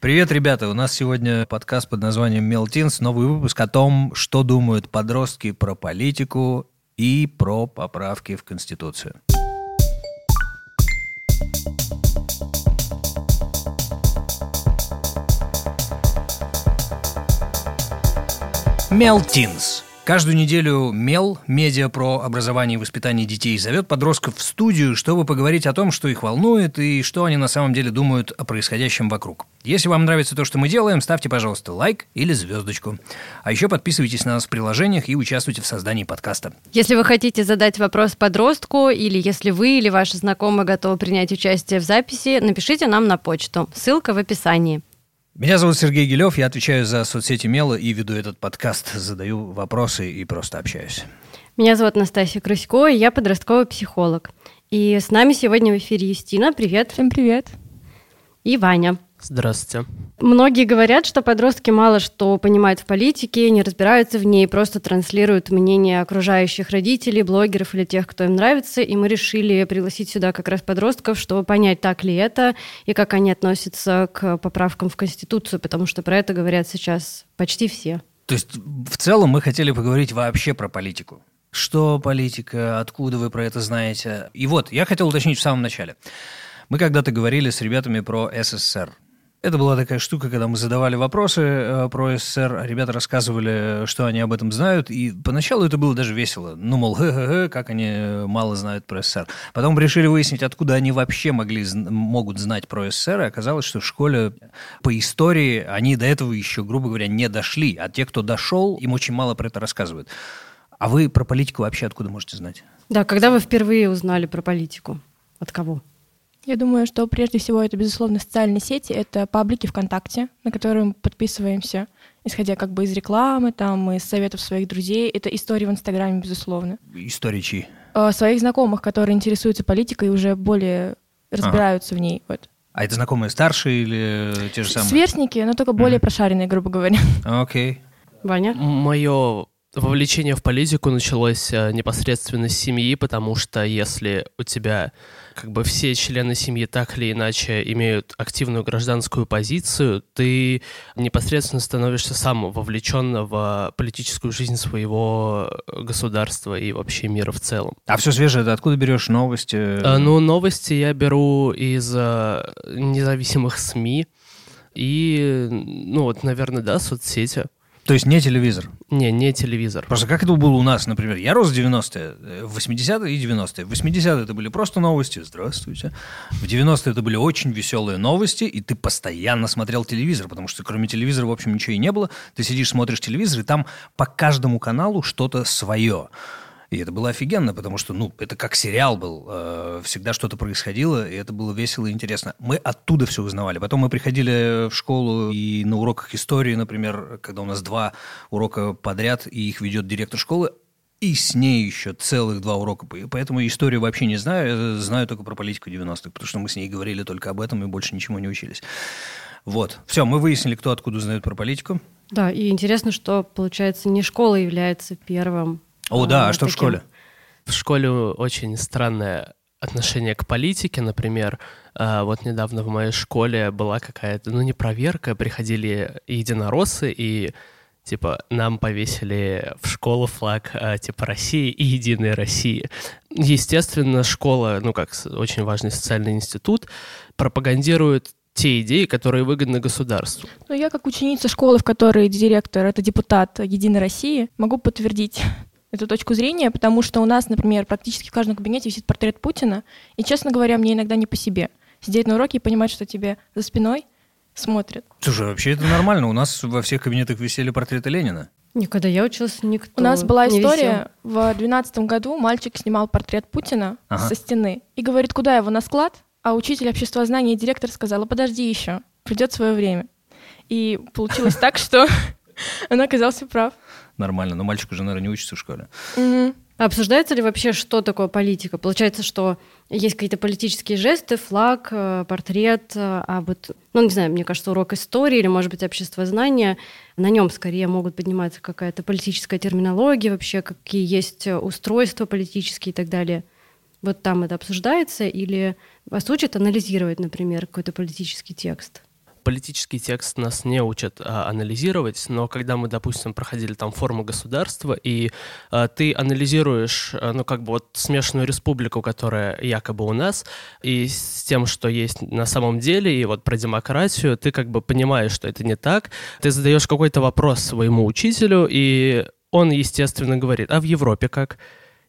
Привет, ребята! У нас сегодня подкаст под названием «Мелтинс», новый выпуск о том, что думают подростки про политику и про поправки в Конституцию. Мелтинс. Каждую неделю МЕЛ, медиа про образование и воспитание детей, зовет подростков в студию, чтобы поговорить о том, что их волнует и что они на самом деле думают о происходящем вокруг. Если вам нравится то, что мы делаем, ставьте, пожалуйста, лайк или звездочку. А еще подписывайтесь на нас в приложениях и участвуйте в создании подкаста. Если вы хотите задать вопрос подростку, или если вы или ваши знакомые готовы принять участие в записи, напишите нам на почту. Ссылка в описании. Меня зовут Сергей Гелев, я отвечаю за соцсети Мела и веду этот подкаст, задаю вопросы и просто общаюсь. Меня зовут Настасья Крысько, и я подростковый психолог. И с нами сегодня в эфире Юстина. Привет. Всем привет. И Ваня. Здравствуйте. Многие говорят, что подростки мало что понимают в политике, не разбираются в ней, просто транслируют мнение окружающих родителей, блогеров или тех, кто им нравится. И мы решили пригласить сюда как раз подростков, чтобы понять, так ли это и как они относятся к поправкам в Конституцию, потому что про это говорят сейчас почти все. То есть в целом мы хотели поговорить вообще про политику. Что политика, откуда вы про это знаете? И вот, я хотел уточнить в самом начале. Мы когда-то говорили с ребятами про СССР. Это была такая штука, когда мы задавали вопросы э, про СССР, ребята рассказывали, что они об этом знают, и поначалу это было даже весело. Ну, мол, гэ-гэ-гэ, как они мало знают про СССР. Потом решили выяснить, откуда они вообще могли, могут знать про СССР, и оказалось, что в школе по истории они до этого еще, грубо говоря, не дошли, а те, кто дошел, им очень мало про это рассказывают. А вы про политику вообще откуда можете знать? Да, когда вы впервые узнали про политику? От кого? Я думаю, что прежде всего это, безусловно, социальные сети, это паблики ВКонтакте, на которые мы подписываемся, исходя как бы из рекламы, там, из советов своих друзей. Это истории в Инстаграме, безусловно. Истории чьи? Э, своих знакомых, которые интересуются политикой и уже более разбираются ага. в ней. Вот. А это знакомые старшие или те же самые? Сверстники, но только более mm. прошаренные, грубо говоря. Окей. Okay. Ваня? Мое вовлечение в политику началось э, непосредственно с семьи, потому что если у тебя как бы все члены семьи так или иначе имеют активную гражданскую позицию, ты непосредственно становишься сам вовлечен в политическую жизнь своего государства и вообще мира в целом. А все свежее, ты откуда берешь новости? А, ну, новости я беру из независимых СМИ и, ну вот, наверное, да, соцсети. То есть не телевизор? Не, не телевизор. Просто как это было у нас, например? Я рос в 90-е, в 80-е и 90-е. В 80-е это были просто новости, здравствуйте. В 90-е это были очень веселые новости, и ты постоянно смотрел телевизор, потому что кроме телевизора, в общем, ничего и не было. Ты сидишь, смотришь телевизор, и там по каждому каналу что-то свое. И это было офигенно, потому что, ну, это как сериал был. Э, всегда что-то происходило, и это было весело и интересно. Мы оттуда все узнавали. Потом мы приходили в школу и на уроках истории, например, когда у нас два урока подряд, и их ведет директор школы, и с ней еще целых два урока. Поэтому историю вообще не знаю, знаю только про политику 90-х, потому что мы с ней говорили только об этом и больше ничему не учились. Вот. Все, мы выяснили, кто откуда знает про политику. Да, и интересно, что, получается, не школа является первым о, да, а что таким... в школе? В школе очень странное отношение к политике, например, а, вот недавно в моей школе была какая-то, ну не проверка, приходили единороссы и типа нам повесили в школу флаг а, типа России и Единой России. Естественно, школа, ну как очень важный социальный институт, пропагандирует те идеи, которые выгодны государству. Ну, я как ученица школы, в которой директор — это депутат Единой России, могу подтвердить эту точку зрения, потому что у нас, например, практически в каждом кабинете висит портрет Путина, и, честно говоря, мне иногда не по себе. Сидеть на уроке и понимать, что тебе за спиной смотрят. Слушай, вообще это нормально. У нас во всех кабинетах висели портреты Ленина. Никогда я училась, никто У нас была история, висел. в двенадцатом году мальчик снимал портрет Путина ага. со стены и говорит, куда его, на склад? А учитель обществознания и директор сказала, подожди еще, придет свое время. И получилось так, что он оказался прав нормально, но мальчик уже, наверное, не учится в школе. Угу. Обсуждается ли вообще, что такое политика? Получается, что есть какие-то политические жесты, флаг, э, портрет, э, а вот, ну, не знаю, мне кажется, урок истории или, может быть, общество знания, на нем скорее могут подниматься какая-то политическая терминология вообще, какие есть устройства политические и так далее. Вот там это обсуждается или вас учат анализировать, например, какой-то политический текст? Политический текст нас не учат а, анализировать, но когда мы, допустим, проходили там форму государства, и а, ты анализируешь, а, ну, как бы вот смешанную республику, которая якобы у нас, и с тем, что есть на самом деле, и вот про демократию, ты как бы понимаешь, что это не так, ты задаешь какой-то вопрос своему учителю, и он, естественно, говорит, а в Европе как?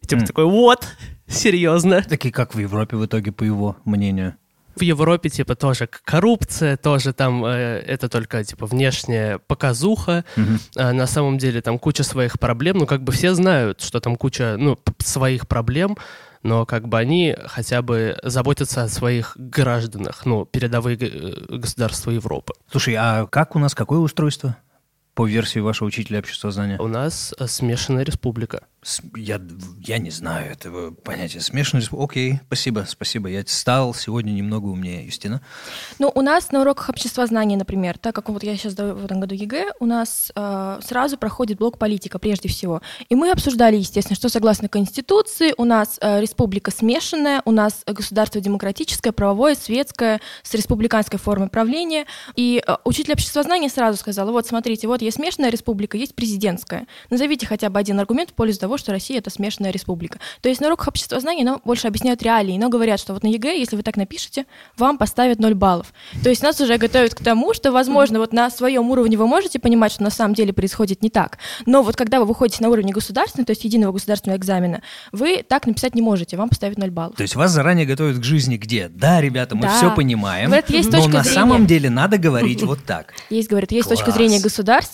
И типа М. такой, вот, серьезно. Такие как в Европе в итоге, по его мнению. В Европе, типа, тоже коррупция, тоже там э, это только, типа, внешняя показуха. Мгм. А на самом деле там куча своих проблем. Ну, как бы все знают, что там куча, ну, своих проблем, но как бы они хотя бы заботятся о своих гражданах, ну, передовые г- государства Европы. Слушай, а как у нас, какое устройство? По версии вашего учителя обществознания? У нас э, смешанная республика. С- Я, я не знаю этого понятия. Смешанный респ- Окей, спасибо, спасибо. Я стал сегодня немного умнее, Юстина. Ну, у нас на уроках обществознания, например, так как вот я сейчас в этом году ЕГЭ, у нас э, сразу проходит блок политика прежде всего. И мы обсуждали, естественно, что согласно Конституции у нас э, республика смешанная, у нас государство демократическое, правовое, светское, с республиканской формой правления. И э, учитель обществознания сразу сказал, вот смотрите, вот есть смешанная республика, есть президентская. Назовите хотя бы один аргумент в пользу того, что Россия это смешанная республика. То есть на уроках обществознания но больше объясняют реалии, но говорят, что вот на ЕГЭ, если вы так напишете, вам поставят 0 баллов. То есть нас уже готовят к тому, что, возможно, вот на своем уровне вы можете понимать, что на самом деле происходит не так. Но вот когда вы выходите на уровне государственного, то есть единого государственного экзамена, вы так написать не можете, вам поставят 0 баллов. То есть вас заранее готовят к жизни где? Да, ребята, мы Да. все понимаем, есть но точка на зрения. самом деле надо говорить вот так. Есть, говорят, есть точка Класс. зрения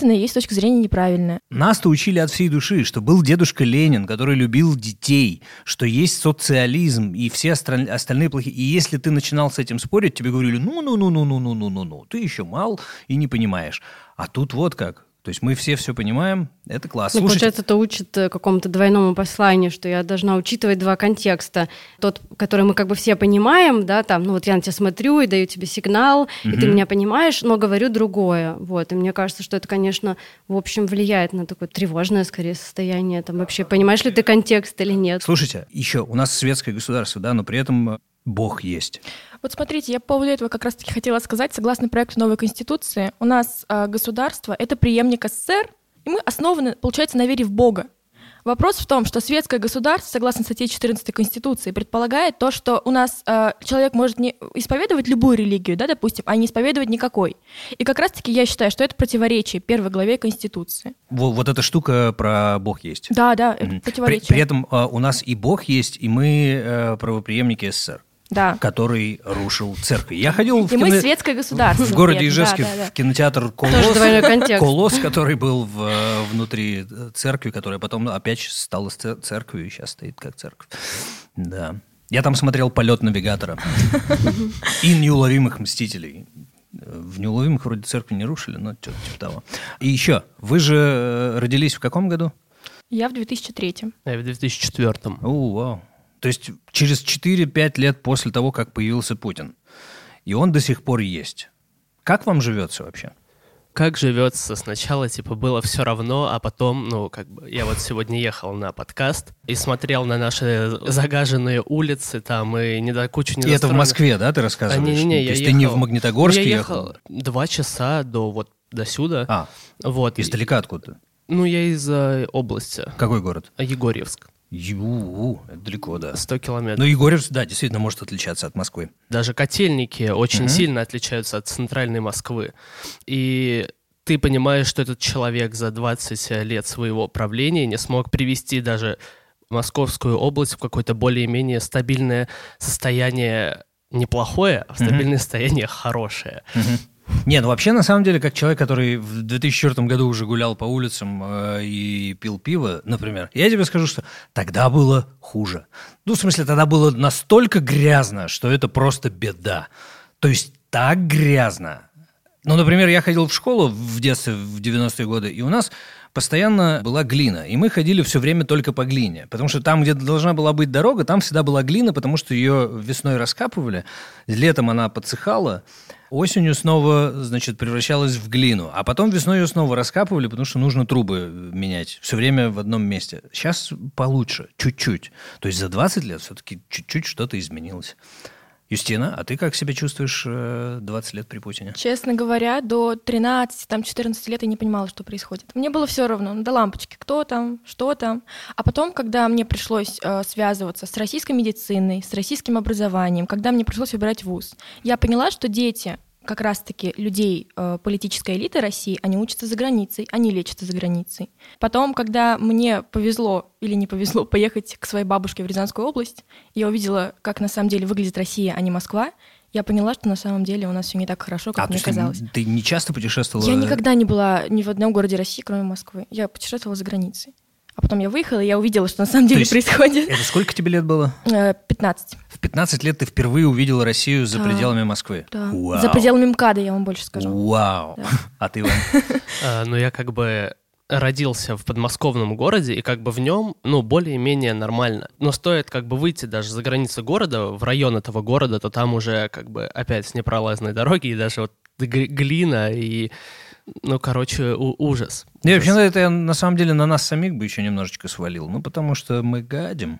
государственная, есть точка зрения неправильная. Нас-то учили от всей души, что был дедушка Ленин, который любил детей, что есть социализм и все осталь- остальные плохие. И если ты начинал с этим спорить, тебе говорили, ну-ну-ну-ну-ну-ну-ну-ну, ты еще мал и не понимаешь. А тут вот как. То есть мы все все понимаем, это класс. Ну, Слушайте, получается, это учит э, какому-то двойному посланию, что я должна учитывать два контекста. Тот, который мы как бы все понимаем, да, там, ну вот я на тебя смотрю и даю тебе сигнал, и ты меня понимаешь, но говорю другое. Вот, и мне кажется, что это, конечно, в общем, влияет на такое тревожное, скорее, состояние. Там вообще, понимаешь ли ты контекст или нет? слушайте, еще у нас светское государство, да, но при этом э, Бог есть. Вот смотрите, я по поводу этого как раз-таки хотела сказать, согласно проекту новой Конституции, у нас а, государство — это преемник СССР, и мы основаны, получается, на вере в Бога. Вопрос в том, что светское государство, согласно статье 14 Конституции, предполагает то, что у нас а, человек может не исповедовать любую религию, да, допустим, а не исповедовать никакой. И как раз-таки я считаю, что это противоречие первой главе Конституции. Во- Вот, эта штука про Бог есть. Да, да, это Мгм. При, противоречие. при этом э, у нас и Бог есть, и мы э, правопреемники СССР, Да. который рушил церкви. Я ходил в, И мы кино- светское государство. в городе. Ижевске Да, да, да. в кинотеатр Колос, который был в, э, внутри э, церкви, которая потом опять стала церковью и сейчас стоит как церковь. Да. Я там смотрел полет навигатора и неуловимых мстителей. В неуловимых вроде церкви не рушили, но что-то типа того. И еще, вы же э, родились в каком году? Я в 2003. Я в 2004 О, вау. То есть через 4-5 лет после того, как появился Путин. И он до сих пор есть. Как вам живется вообще? Как живется? Сначала, типа, было все равно, а потом, ну, как бы, я вот сегодня ехал на подкаст и смотрел на наши загаженные улицы там и не до кучу И это в Москве, да, ты А, рассказываешь? не-не-не, То я есть ты не в ехал- Магнитогорске я ехал? два часа до вот до сюда. А, вот. издалека откуда? Ну, я из э, области. Какой город? Егорьевск. Ю, это далеко, да. 100 километров. Ну, Егорьевск, да, действительно может отличаться от Москвы. Даже котельники очень Мгм. сильно отличаются от центральной Москвы. И ты понимаешь, что этот человек за 20 лет своего правления не смог привести даже Московскую область в какое-то более-менее стабильное состояние неплохое, а в стабильное состояние хорошее. Не, ну вообще, на самом деле, как человек, который в 2004 году уже гулял по улицам э, и пил пиво, например, я тебе скажу, что тогда было хуже. Ну, в смысле, тогда было настолько грязно, что это просто беда. То есть так грязно. Ну, например, я ходил в школу в детстве, в 90-е годы, и у нас постоянно была глина. И мы ходили все время только по глине. Потому что там, где должна была быть дорога, там всегда была глина, потому что ее весной раскапывали, летом она подсыхала, осенью снова, значит, превращалась в глину. А потом весной ее снова раскапывали, потому что нужно трубы менять. Все время в одном месте. Сейчас получше, чуть-чуть. То есть за 20 лет все-таки чуть-чуть что-то изменилось. Юстина, а ты как себя чувствуешь э, 20 лет при Путине? Честно говоря, до 13, там, 14 лет я не понимала, что происходит. Мне было все равно, ну, до лампочки, кто там, что там. А потом, когда мне пришлось э, связываться с российской медициной, с российским образованием, когда мне пришлось выбирать вуз, я поняла, что дети как раз-таки людей э, политической элиты России, они учатся за границей, они лечатся за границей. Потом, когда мне повезло или не повезло поехать к своей бабушке в Рязанскую область, я увидела, как на самом деле выглядит Россия, а не Москва, я поняла, что на самом деле у нас все не так хорошо, как а, мне казалось. Ты, ты не часто путешествовала? Я никогда не была ни в одном городе России, кроме Москвы. Я путешествовала за границей. А потом я выехала, и я увидела, что на самом деле есть происходит. Это сколько тебе лет было? Э, 15. В 15 лет ты впервые увидела Россию за Да. пределами Москвы. Да. Вау. За пределами МКАДа, я вам больше скажу. Вау. Да. А ты, Иван? А, Ну, я как бы родился в подмосковном городе, и как бы в нем, ну, более-менее нормально. Но стоит как бы выйти даже за границы города, в район этого города, то там уже как бы опять непролазные дороги, и даже вот глина, и, ну, короче, у- ужас. Не, вообще, ну, это я на самом деле на нас самих бы еще немножечко свалил. Ну, потому что мы гадим.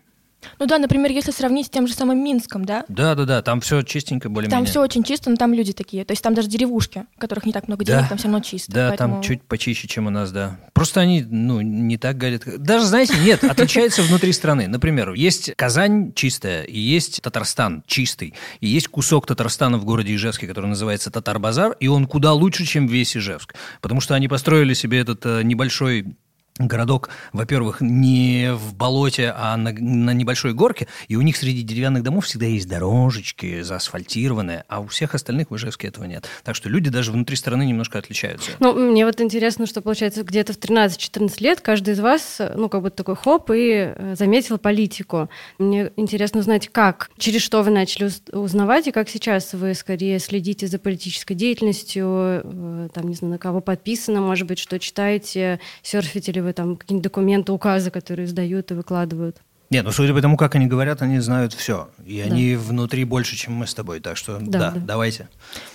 Ну да, например, если сравнить с тем же самым Минском, да, Да-да-да, там все чистенько более-менее. там все очень чисто, но там люди такие. То есть там даже деревушки, в которых не так много Да. денег, там все равно чисто. Да, Поэтому- там чуть почище, чем у нас, да. Просто они, ну, не так гадят. Даже, знаете, нет, отличается внутри страны. Например, есть Казань чистая, и есть Татарстан чистый. И есть кусок Татарстана в городе Ижевске, который называется Татар-Базар, и он куда лучше, чем весь Ижевск. Потому что они построили себе этот э, небольшой городок, во-первых, не в болоте, а на, на небольшой горке, и у них среди деревянных домов всегда есть дорожечки заасфальтированные, а у всех остальных в Ижевске этого нет. Так что люди даже внутри страны немножко отличаются. Ну, мне вот интересно, что получается где-то в 13-14 лет каждый из вас, ну, как будто такой хоп, и э, заметил политику. Мне интересно узнать, как, через что вы начали уз- узнавать, и как сейчас вы скорее следите за политической деятельностью, э, там, не знаю, на кого подписано, может быть, что читаете, серфите ли вы там какие-нибудь документы, указы, которые издают и выкладывают. Нет, ну судя по тому, как они говорят, они знают все. И они внутри больше, чем мы с тобой. Так что да, Да, да. давайте.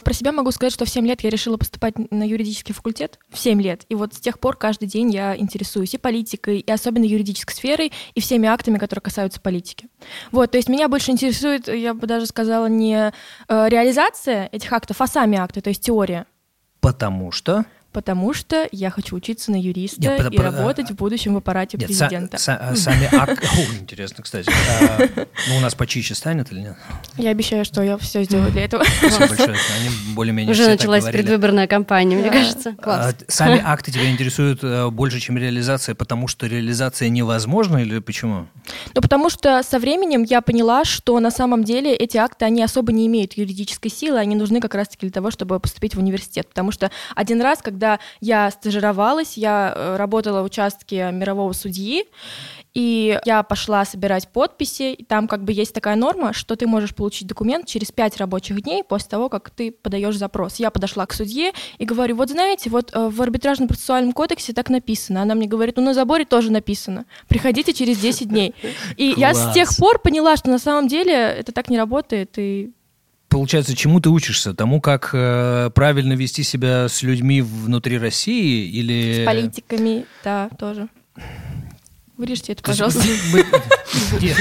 Про себя могу сказать, что в 7 лет я решила поступать на юридический факультет. В 7 лет. И вот с тех пор каждый день я интересуюсь и политикой, и особенно юридической сферой, и всеми актами, которые касаются политики. Вот, то есть меня больше интересует, я бы даже сказала, не э, реализация этих актов, а сами акты, то есть теория. Потому что... Потому что я хочу учиться на юриста Нет, и по- по- работать в будущем в аппарате Нет, са- президента. са- а, сами ак- О, интересно, кстати. А, ну, у нас почище станет или нет? Я обещаю, что я все сделаю для этого. Спасибо большое. Они более-менее Уже началась предвыборная кампания, мне Да. кажется. Класс. А, Сами акты тебя интересуют э, больше, чем реализация, потому что реализация невозможна или почему? Ну, потому что со временем я поняла, что на самом деле эти акты, они особо не имеют юридической силы, они нужны как раз-таки для того, чтобы поступить в университет. Потому что один раз, когда я стажировалась, я э, работала в участке мирового судьи, и я пошла собирать подписи, и там как бы есть такая норма, что ты можешь получить документ через 5 рабочих дней после того, как ты подаешь запрос. Я подошла к судье и говорю, вот знаете, вот э, в арбитражном процессуальном кодексе так написано. Она мне говорит, ну на заборе тоже написано. Приходите через 10 дней. И я с тех пор поняла, что на самом деле это так не работает, и Получается, чему ты учишься? Тому, как э, правильно вести себя с людьми внутри России или... с политиками, да, тоже. Вырежьте это, пожалуйста. Нет,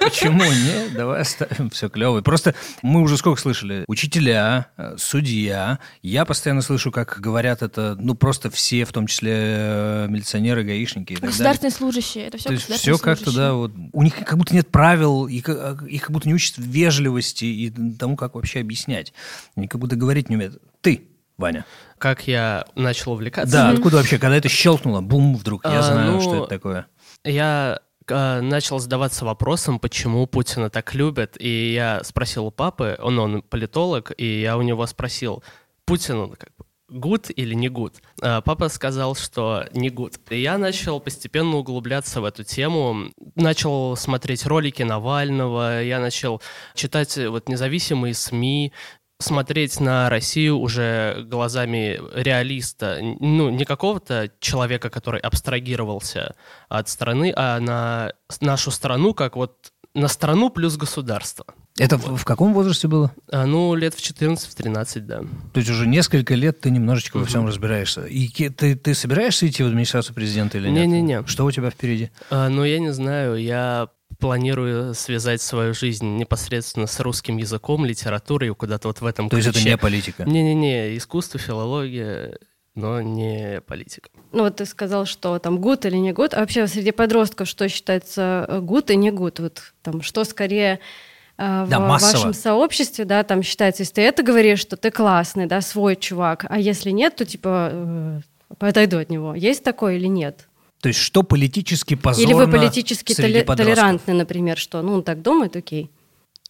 почему- нет? Давай оставим все клево. Просто мы уже сколько слышали? Учителя, э, судья. Я постоянно слышу, как говорят это, ну, просто все, в том числе э, милиционеры, гаишники и так далее. Государственные служащие, это все То есть все как-то, да, вот. У них как будто нет правил, и ка- их как будто не учат вежливости и тому, как вообще объяснять. Они как будто говорить не умеют. Ты, Ваня. Как я начал увлекаться? Да, откуда вообще, когда это щелкнуло, бум, вдруг, я А, знаю, ну, что это такое. Я э, начал задаваться вопросом, почему Путина так любят, и я спросил у папы, он, он политолог, и я у него спросил, Путин, как бы, good или не good? А Папа сказал, что не good. И я начал постепенно углубляться в эту тему, начал смотреть ролики Навального, я начал читать вот независимые СМИ, смотреть на Россию уже глазами реалиста, ну, не какого-то человека, который абстрагировался от страны, а на нашу страну, как вот на страну плюс государство. Это в, в каком возрасте было? А, ну, лет в 14-13, да. То есть уже несколько лет ты немножечко во всем разбираешься. И ты, ты собираешься идти в администрацию президента или нет? Не-не-не. Что у тебя впереди? А, ну, я не знаю, я планирую связать свою жизнь непосредственно с русским языком, литературой, куда-то вот в этом То есть это ключе. не политика? Не-не-не, искусство, филология, но не политика. Ну вот ты сказал, что там good или не good, а вообще среди подростков что считается э, good и не good? Вот там что скорее э, в Да, массово. вашем сообществе, да, там считается, если ты это говоришь, что ты классный, да, свой чувак, а если нет, то типа э, отойду от него. Есть такое или нет? То есть что политически позорно или вы политически среди толе- подростков? толерантны, например, что, ну, он так думает, окей.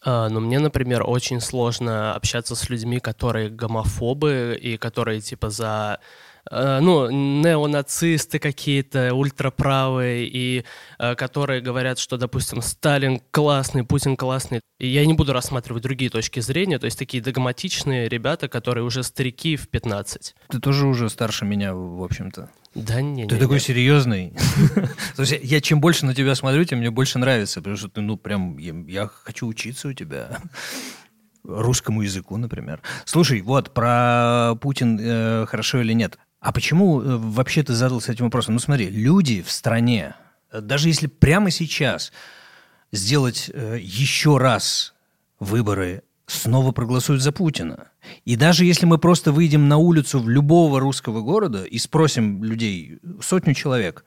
А, Но мне, например, очень сложно общаться с людьми, которые гомофобы и которые типа за э, ну, неонацисты какие-то, ультраправые, и э, которые говорят, что, допустим, Сталин классный, Путин классный. И я не буду рассматривать другие точки зрения, то есть такие догматичные ребята, которые уже старики в 15. Ты тоже уже старше меня, в общем-то. Да не, Ты не, такой не. серьезный. То есть я чем больше на тебя смотрю, тем мне больше нравится, потому что ты, ну, прям, я, я хочу учиться у тебя. Русскому языку, например. Слушай, вот, про Путин э, хорошо или нет. А почему э, вообще ты задался этим вопросом? Ну, смотри, люди в стране, э, даже если прямо сейчас сделать э, еще раз выборы, снова проголосуют за Путина. И даже если мы просто выйдем на улицу в любого русского города и спросим людей, сотню человек,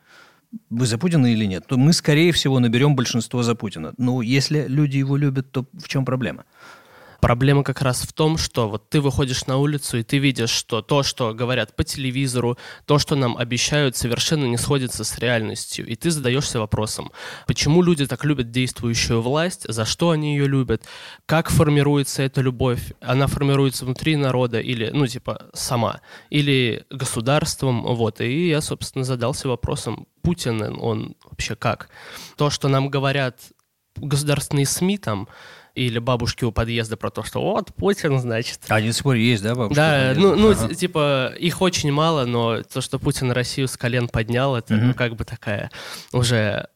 вы за Путина или нет, то мы, скорее всего, наберем большинство за Путина. Ну, если люди его любят, то в чем проблема? Проблема как раз в том, что вот ты выходишь на улицу, и ты видишь, что то, что говорят по телевизору, то, что нам обещают, совершенно не сходится с реальностью. И ты задаешься вопросом, почему люди так любят действующую власть, за что они ее любят, как формируется эта любовь, она формируется внутри народа или, ну, типа, сама, или государством, вот. И я, собственно, задался вопросом, Путин, он вообще как? То, что нам говорят государственные СМИ там, или бабушки у подъезда про то, что вот Путин, значит. А они до сих пор есть, да, бабушка? Да, ну, ну Ага. типа, их очень мало, но то, что Путин Россию с колен поднял, это ну, Мгм. как бы такая уже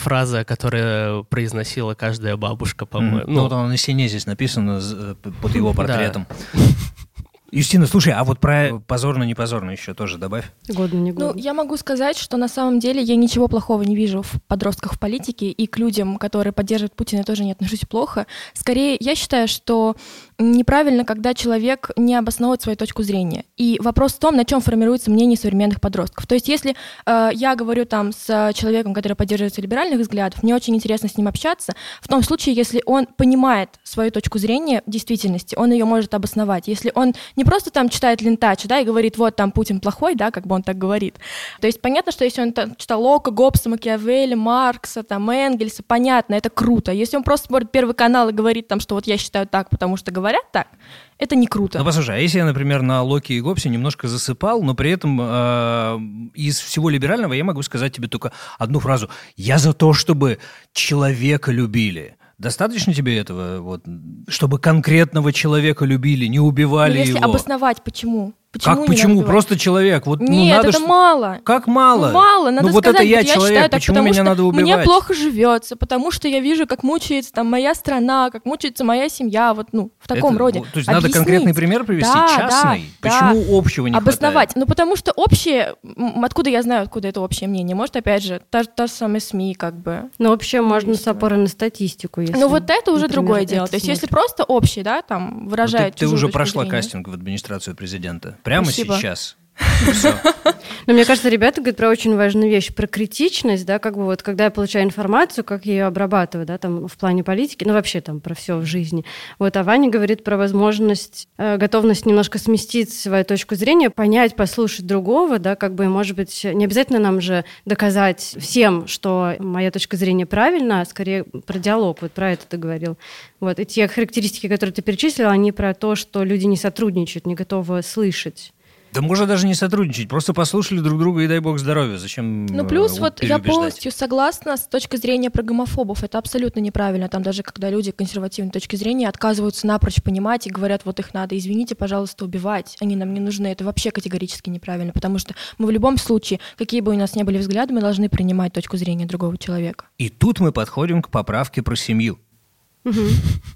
фраза, которая произносила каждая бабушка, по-моему. Ну, Ну, вот оно на стене здесь написано п- под его Да. Юстина, слушай, а вот про позорно-не позорно еще тоже добавь. Годно, не Ну, годно. я могу сказать, что на самом деле я ничего плохого не вижу в подростках в политике, и к людям, которые поддерживают Путина, я тоже не отношусь плохо. Скорее, я считаю, что неправильно, когда человек не обосновывает свою точку зрения. И вопрос в том, на чем формируется мнение современных подростков. То есть, если э, я говорю там с человеком, который поддерживается либеральных взглядов, мне очень интересно с ним общаться, в том случае, если он понимает свою точку зрения в действительности, он ее может обосновать. Если он не просто там читает лентач, да, и говорит, вот там Путин плохой, да, как бы он так говорит. То есть понятно, что если он там читал Лока, Гоббса, Макиавелли, Маркса, там, Энгельса, понятно, это круто. Если он просто смотрит Первый канал и говорит там, что вот я считаю так, потому что говорят так, это не круто. Ну, послушай, а если я, например, на Локи и Гобсе немножко засыпал, но при этом э, из всего либерального я могу сказать тебе только одну фразу. Я за то, чтобы человека любили. Достаточно тебе этого, вот, чтобы конкретного человека любили, не убивали Ну, если его? обосновать, почему? Почему как почему? надо убивать? Просто человек. Вот, ну, Нет, надо это ж- мало. Как мало? Ну, мало, надо ну, вот сказать, это я вот человек, считаю так, почему меня что надо убивать? Мне плохо живется, потому что я вижу, как мучается там моя страна, как мучается моя семья, вот ну в таком Это- роде. То есть надо Объяснить. конкретный пример привести, Да, частный. да, почему общего не Обосновать. хватает? Ну, потому что общее, откуда я знаю, откуда это общее мнение? Может, опять же, та, та же самая СМИ, как бы. Ну, вообще можно с опорой на статистику, если... Ну, вот это уже например, другое это дело. То есть, если смотрит. просто общее, да, там, Ну, выражает ты, ты уже прошла кастинг в администрацию президента. Прямо Спасибо. сейчас. Но мне кажется, ребята говорят про очень важную вещь, про критичность, да, как бы вот, когда я получаю информацию, как я ее обрабатываю, да, там, в плане политики, ну, вообще там про все в жизни. Вот, а Ваня говорит про возможность, э, готовность немножко сместить свою точку зрения, понять, послушать другого, да, как бы, может быть, не обязательно нам же доказать всем, что моя точка зрения правильна, а скорее про диалог, вот про это ты говорил. Вот, и те характеристики, которые ты перечислил, они про то, что люди не сотрудничают, не готовы слышать. Да можно даже не сотрудничать, просто послушали друг друга и дай бог здоровья. Зачем Ну, э, плюс вот я полностью согласна с точки зрения про гомофобов. Это абсолютно неправильно. Там даже когда люди консервативной точки зрения отказываются напрочь понимать и говорят, вот их надо, извините, пожалуйста, убивать. Они нам не нужны. Это вообще категорически неправильно, потому что мы в любом случае, какие бы у нас ни были взгляды, мы должны принимать точку зрения другого человека. И тут мы подходим к поправке про семью.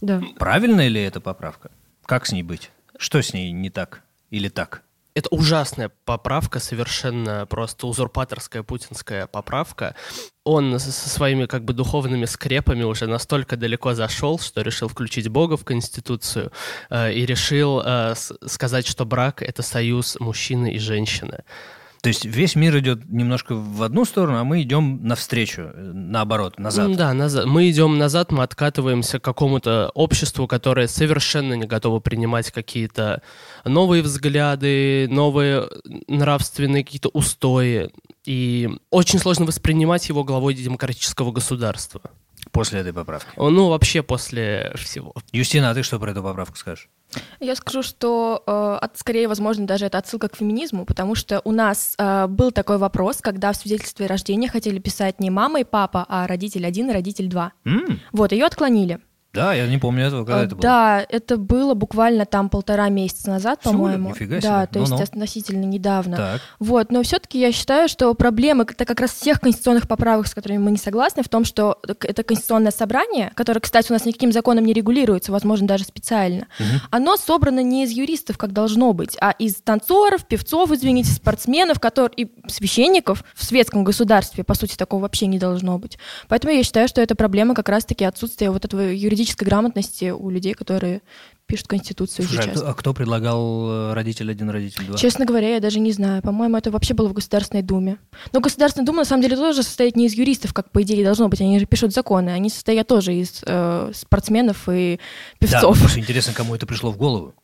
Да. Правильная ли эта поправка? Как с ней быть? Что с ней не так? Или так? Это ужасная поправка, совершенно просто узурпаторская путинская поправка. Он со своими как бы духовными скрепами уже настолько далеко зашел, что решил включить Бога в Конституцию э, и решил э, сказать, что брак — это союз мужчины и женщины. То есть весь мир идет немножко в одну сторону, а мы идем навстречу, наоборот, назад. Да, назад. Мы идем назад, мы откатываемся к какому-то обществу, которое совершенно не готово принимать какие-то новые взгляды, новые нравственные какие-то устои. И очень сложно воспринимать его главой демократического государства. После этой поправки? Ну, вообще после всего. Юстина, а ты что про эту поправку скажешь? Я скажу, что э, скорее, возможно, даже это отсылка к феминизму, потому что у нас э, был такой вопрос, когда в свидетельстве рождения хотели писать не мама и папа, а родитель один и родитель два. Mm. Вот, ее отклонили. Да, я не помню этого, когда а, это было. Да, это было буквально там полтора месяца назад, по-моему. Нифига себе. Да, то Ну-ну. есть относительно недавно. Так. Вот, но все-таки я считаю, что проблема это как раз всех конституционных поправок, с которыми мы не согласны, в том, что это конституционное собрание, которое, кстати, у нас никаким законом не регулируется, возможно, даже специально, Мгм. оно собрано не из юристов, как должно быть, а из танцоров, певцов, извините, спортсменов, которые, и священников в светском государстве, по сути, такого вообще не должно быть. Поэтому я считаю, что это проблема как раз-таки отсутствия вот этого юридической грамотности у людей, которые пишут Конституцию Слушай, а сейчас. кто, а кто предлагал э, родитель один, родитель два? Честно говоря, я даже не знаю. По-моему, это вообще было в Государственной Думе. Но Государственная Дума, на самом деле, тоже состоит не из юристов, как по идее должно быть. Они же пишут законы. Они состоят тоже из э, спортсменов и Да, певцов. что интересно, кому это пришло в голову.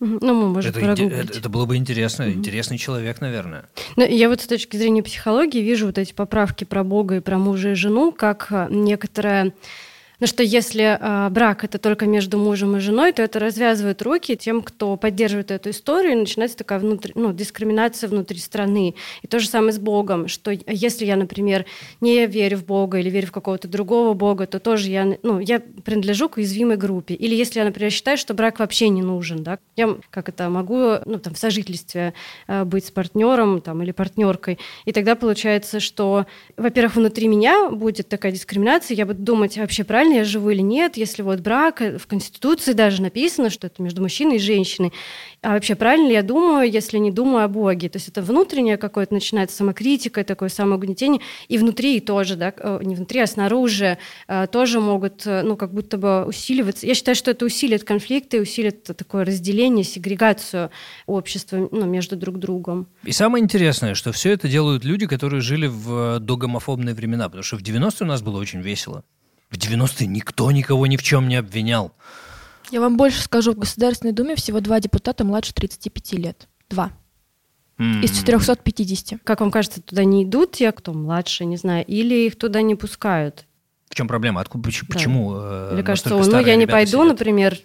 Ну, мы можем Это, это, это было бы интересно. Интересный человек, наверное. Ну, я вот с точки зрения психологии вижу вот эти поправки про Бога и про мужа и жену как а, некоторое... Ну что если а, брак это только между мужем и женой, то это развязывает руки тем, кто поддерживает эту историю, и начинается такая внутри, ну, дискриминация внутри страны. И то же самое с Богом, что если я, например, не верю в Бога или верю в какого-то другого Бога, то тоже я, ну, я принадлежу к уязвимой группе. Или если я, например, считаю, что брак вообще не нужен, да, я как это могу, ну, там, в сожительстве э, быть с партнером там, или партнеркой. И тогда получается, что, во-первых, внутри меня будет такая дискриминация, я буду думать, вообще правильно я живу или нет, если вот брак, э, в Конституции даже написано, что это между мужчиной и женщиной. А вообще правильно ли я думаю, если не думаю о Боге? То есть это внутреннее какое-то начинается самокритика, такое самоугнетение, и внутри тоже, да, э, не внутри, а снаружи э, тоже могут, ну, как будто бы усиливаться. Я считаю, что это усилит конфликты, усилит такое разделение, сегрегацию общества ну, между друг другом. И самое интересное, что все это делают люди, которые жили в догомофобные времена, потому что в 90-е у нас было очень весело. В 90-е никто никого ни в чем не обвинял. Я вам больше скажу, в Государственной Думе всего два депутата младше 35 лет. Два. М. Из 450. Как вам кажется, туда не идут те, кто младше, не знаю, или их туда не пускают? В чем проблема? Откуда, поч- Да. почему? э, Или кажется, ну я не пойду, сидят? например,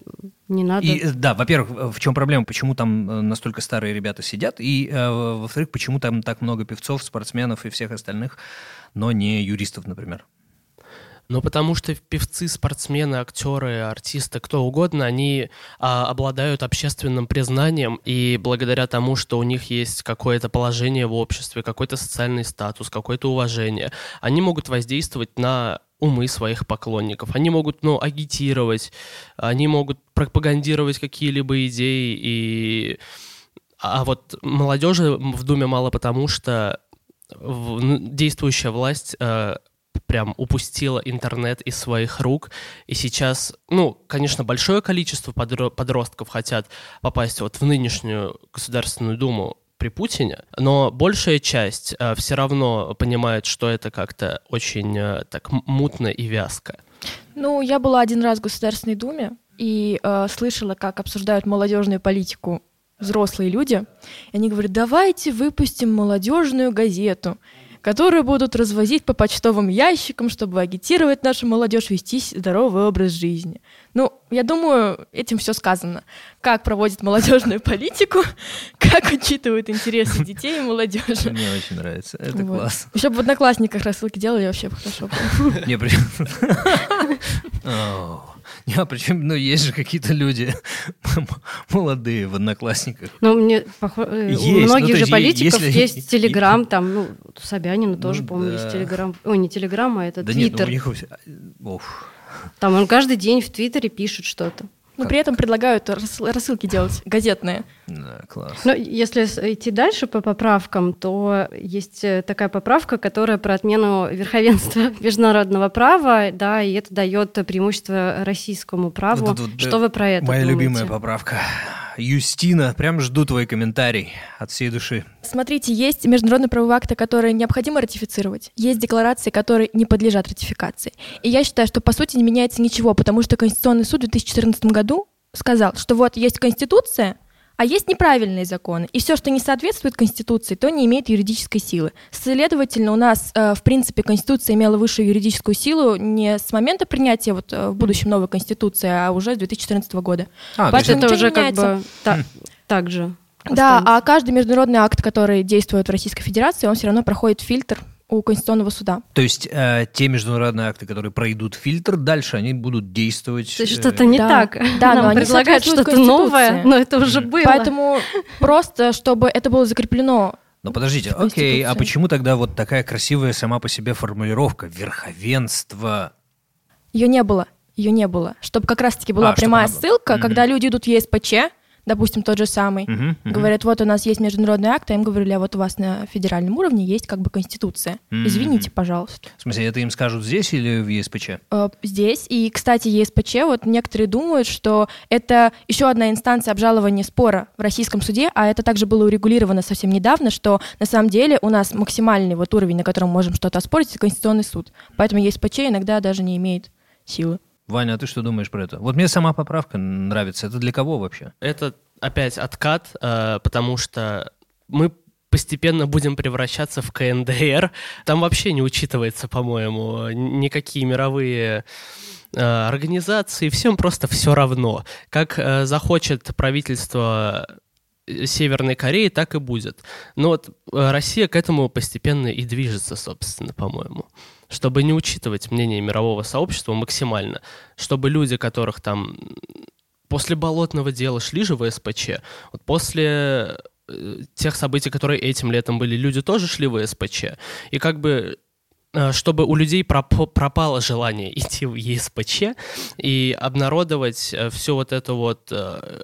не надо. И, э, да, во-первых, в чем проблема, почему там э, настолько старые ребята сидят, и, во-вторых, почему там так много певцов, спортсменов и всех остальных, но не юристов, например. Ну, потому что певцы, спортсмены, актеры, артисты, кто угодно, они а, обладают общественным признанием, и благодаря тому, что у них есть какое-то положение в обществе, какой-то социальный статус, какое-то уважение, они могут воздействовать на умы своих поклонников. Они могут, ну, агитировать, они могут пропагандировать какие-либо идеи, и... А вот молодежи в Думе мало потому, что действующая власть э, прям упустила интернет из своих рук, и сейчас, ну, конечно, большое количество подро- подростков хотят попасть вот в нынешнюю Государственную Думу при Путине, но большая часть все равно понимает, что это как-то очень э, так мутно и вязко. Ну, я была один раз в Государственной Думе и э, слышала, как обсуждают молодежную политику взрослые люди. И они говорят, давайте выпустим молодежную газету, которую будут развозить по почтовым ящикам, чтобы агитировать нашу молодежь вести здоровый образ жизни. Ну, я думаю, этим все сказано. Как проводят молодежную политику, как учитывают интересы детей и молодежи. Мне очень нравится. Это Вот. класс. Еще бы в одноклассниках рассылки делали, я вообще бы хорошо было. Не, а причем, ну, есть же какие-то люди молодые в одноклассниках. Ну, мне похо- э, Есть, у ну, многих то же есть, политиков если- есть Телеграм, там, ну, у Собянина тоже, Ну, по-моему, да. есть Телеграм. Ой, не Телеграм, а это Да нет, ну, у Твиттер. них... всех- Уф. Там он каждый день в Твиттере пишет что-то. Но Как- при этом предлагают рас- рассылки делать газетные. Да, класс. Но если с- идти дальше по поправкам, то есть э, такая поправка, которая про отмену верховенства международного права, да, и это дает преимущество российскому праву. Вот вот, Что вы про это Моя думаете? любимая поправка. Юстина, прям жду твой комментарий от всей души. Смотрите, есть международные правовые акты, которые необходимо ратифицировать. Есть декларации, которые не подлежат ратификации. И я считаю, что по сути не меняется ничего, потому что Конституционный суд в 2014 году сказал, что вот есть Конституция, а есть неправильные законы. И все, что не соответствует Конституции, то не имеет юридической силы. Следовательно, у нас, э, в принципе, Конституция имела высшую юридическую силу не с момента принятия вот, э, в будущем новой Конституции, а уже с 2014 года. А, то То есть есть это уже как бы та- так же. Да, останется. а каждый международный акт, который действует в Российской Федерации, он все равно проходит фильтр у Конституционного суда. То есть э, те международные акты, которые пройдут фильтр, дальше они будут действовать... То есть э, что-то не да. так. Да, но Нам они предлагают что-то новое, но это уже было. Поэтому просто, чтобы это было закреплено Но подождите, окей, а почему тогда вот такая красивая сама по себе формулировка верховенство? Ее не было. Ее не было. Чтобы как раз-таки была А, прямая ссылка, Мгм. когда люди идут в ЕСПЧ, допустим, тот же самый, Мгм, мгм. говорят, вот у нас есть международный акт, а им говорили, а вот у вас на федеральном уровне есть как бы Конституция. Мгм. Извините, пожалуйста. В смысле, это им скажут здесь или в ЕСПЧ? э, здесь. И, кстати, ЕСПЧ, вот некоторые думают, что это еще одна инстанция обжалования спора в российском суде, а это также было урегулировано совсем недавно, что на самом деле у нас максимальный вот уровень, на котором мы можем что-то оспорить, это Конституционный суд. Поэтому ЕСПЧ иногда даже не имеет силы. Ваня, а ты что думаешь про это? Вот мне сама поправка нравится. Это для кого вообще? Это опять откат, э, потому что мы постепенно будем превращаться в КНДР. Там вообще не учитывается, по-моему, никакие мировые э, организации, всем просто все равно. Как э, захочет правительство Северной Кореи, так и будет. Но вот Россия к этому постепенно и движется, собственно, по-моему. Чтобы не учитывать мнение мирового сообщества максимально. Чтобы люди, которых там после болотного дела шли же в СПЧ, вот после э, тех событий, которые этим летом были, люди тоже шли в СПЧ. И как бы э, чтобы у людей проп- пропало желание идти в ЕСПЧ и обнародовать все вот это вот э,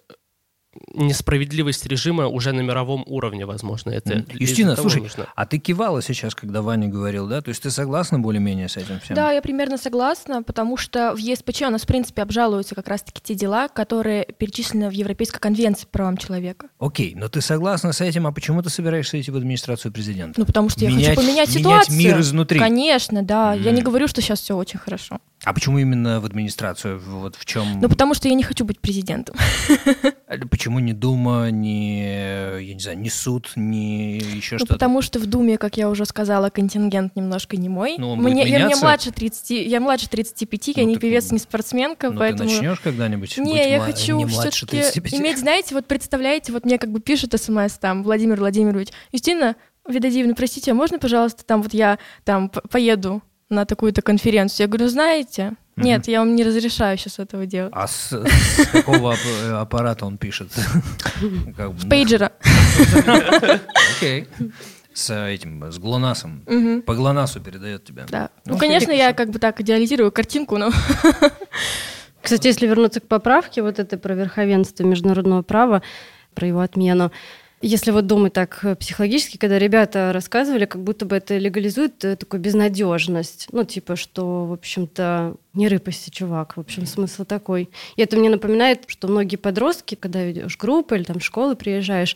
несправедливость режима уже на мировом уровне, возможно. Это Юстина, слушай, нужно. а ты кивала сейчас, когда Ваня говорил, да? То есть ты согласна более-менее с этим всем? Да, я примерно согласна, потому что в ЕСПЧ у нас, в принципе, обжалуются как раз-таки те дела, которые перечислены в Европейской конвенции по правам человека. Окей, но ты согласна с этим, а почему ты собираешься идти в администрацию президента? Ну, потому что я Менять- хочу поменять менять ситуацию. мир изнутри. Конечно, да. Я не говорю, что сейчас все очень хорошо. А почему именно в администрацию? Вот в чем? Ну, потому что я не хочу быть президентом. Почему не Дума, не, я не знаю, не суд, не еще Ну, что-то? потому что в Думе, как я уже сказала, контингент немножко не мой. Ну, мне, я, мне младше 30, я младше 35, я Ну, не так, певец, не спортсменка, Ну, поэтому... ты начнешь когда-нибудь Не, я мла- хочу не все-таки 35? иметь, знаете, вот представляете, вот мне как бы пишет смс там Владимир Владимирович, Юстина Видадиевна, простите, а можно, пожалуйста, там вот я там поеду на такую-то конференцию? Я говорю, знаете. Нет, я вам не разрешаю сейчас этого делать. А с, с какого ап- э, аппарата он пишет? Как бы, С ну, пейджера. Окей. С этим, с ГЛОНАССом. По ГЛОНАССу передает тебя. Да. Ну, Ну, конечно, я как бы так идеализирую картинку, но... Кстати, если вернуться к поправке, вот это про верховенство международного права, про его отмену, если вот думать так э, психологически, когда ребята рассказывали, как будто бы это легализует э, такую безнадежность. Ну, типа, что, в общем-то, не рыпайся, чувак. В общем, смысл такой. И это мне напоминает, что многие подростки, когда ведешь группы или там в школы приезжаешь,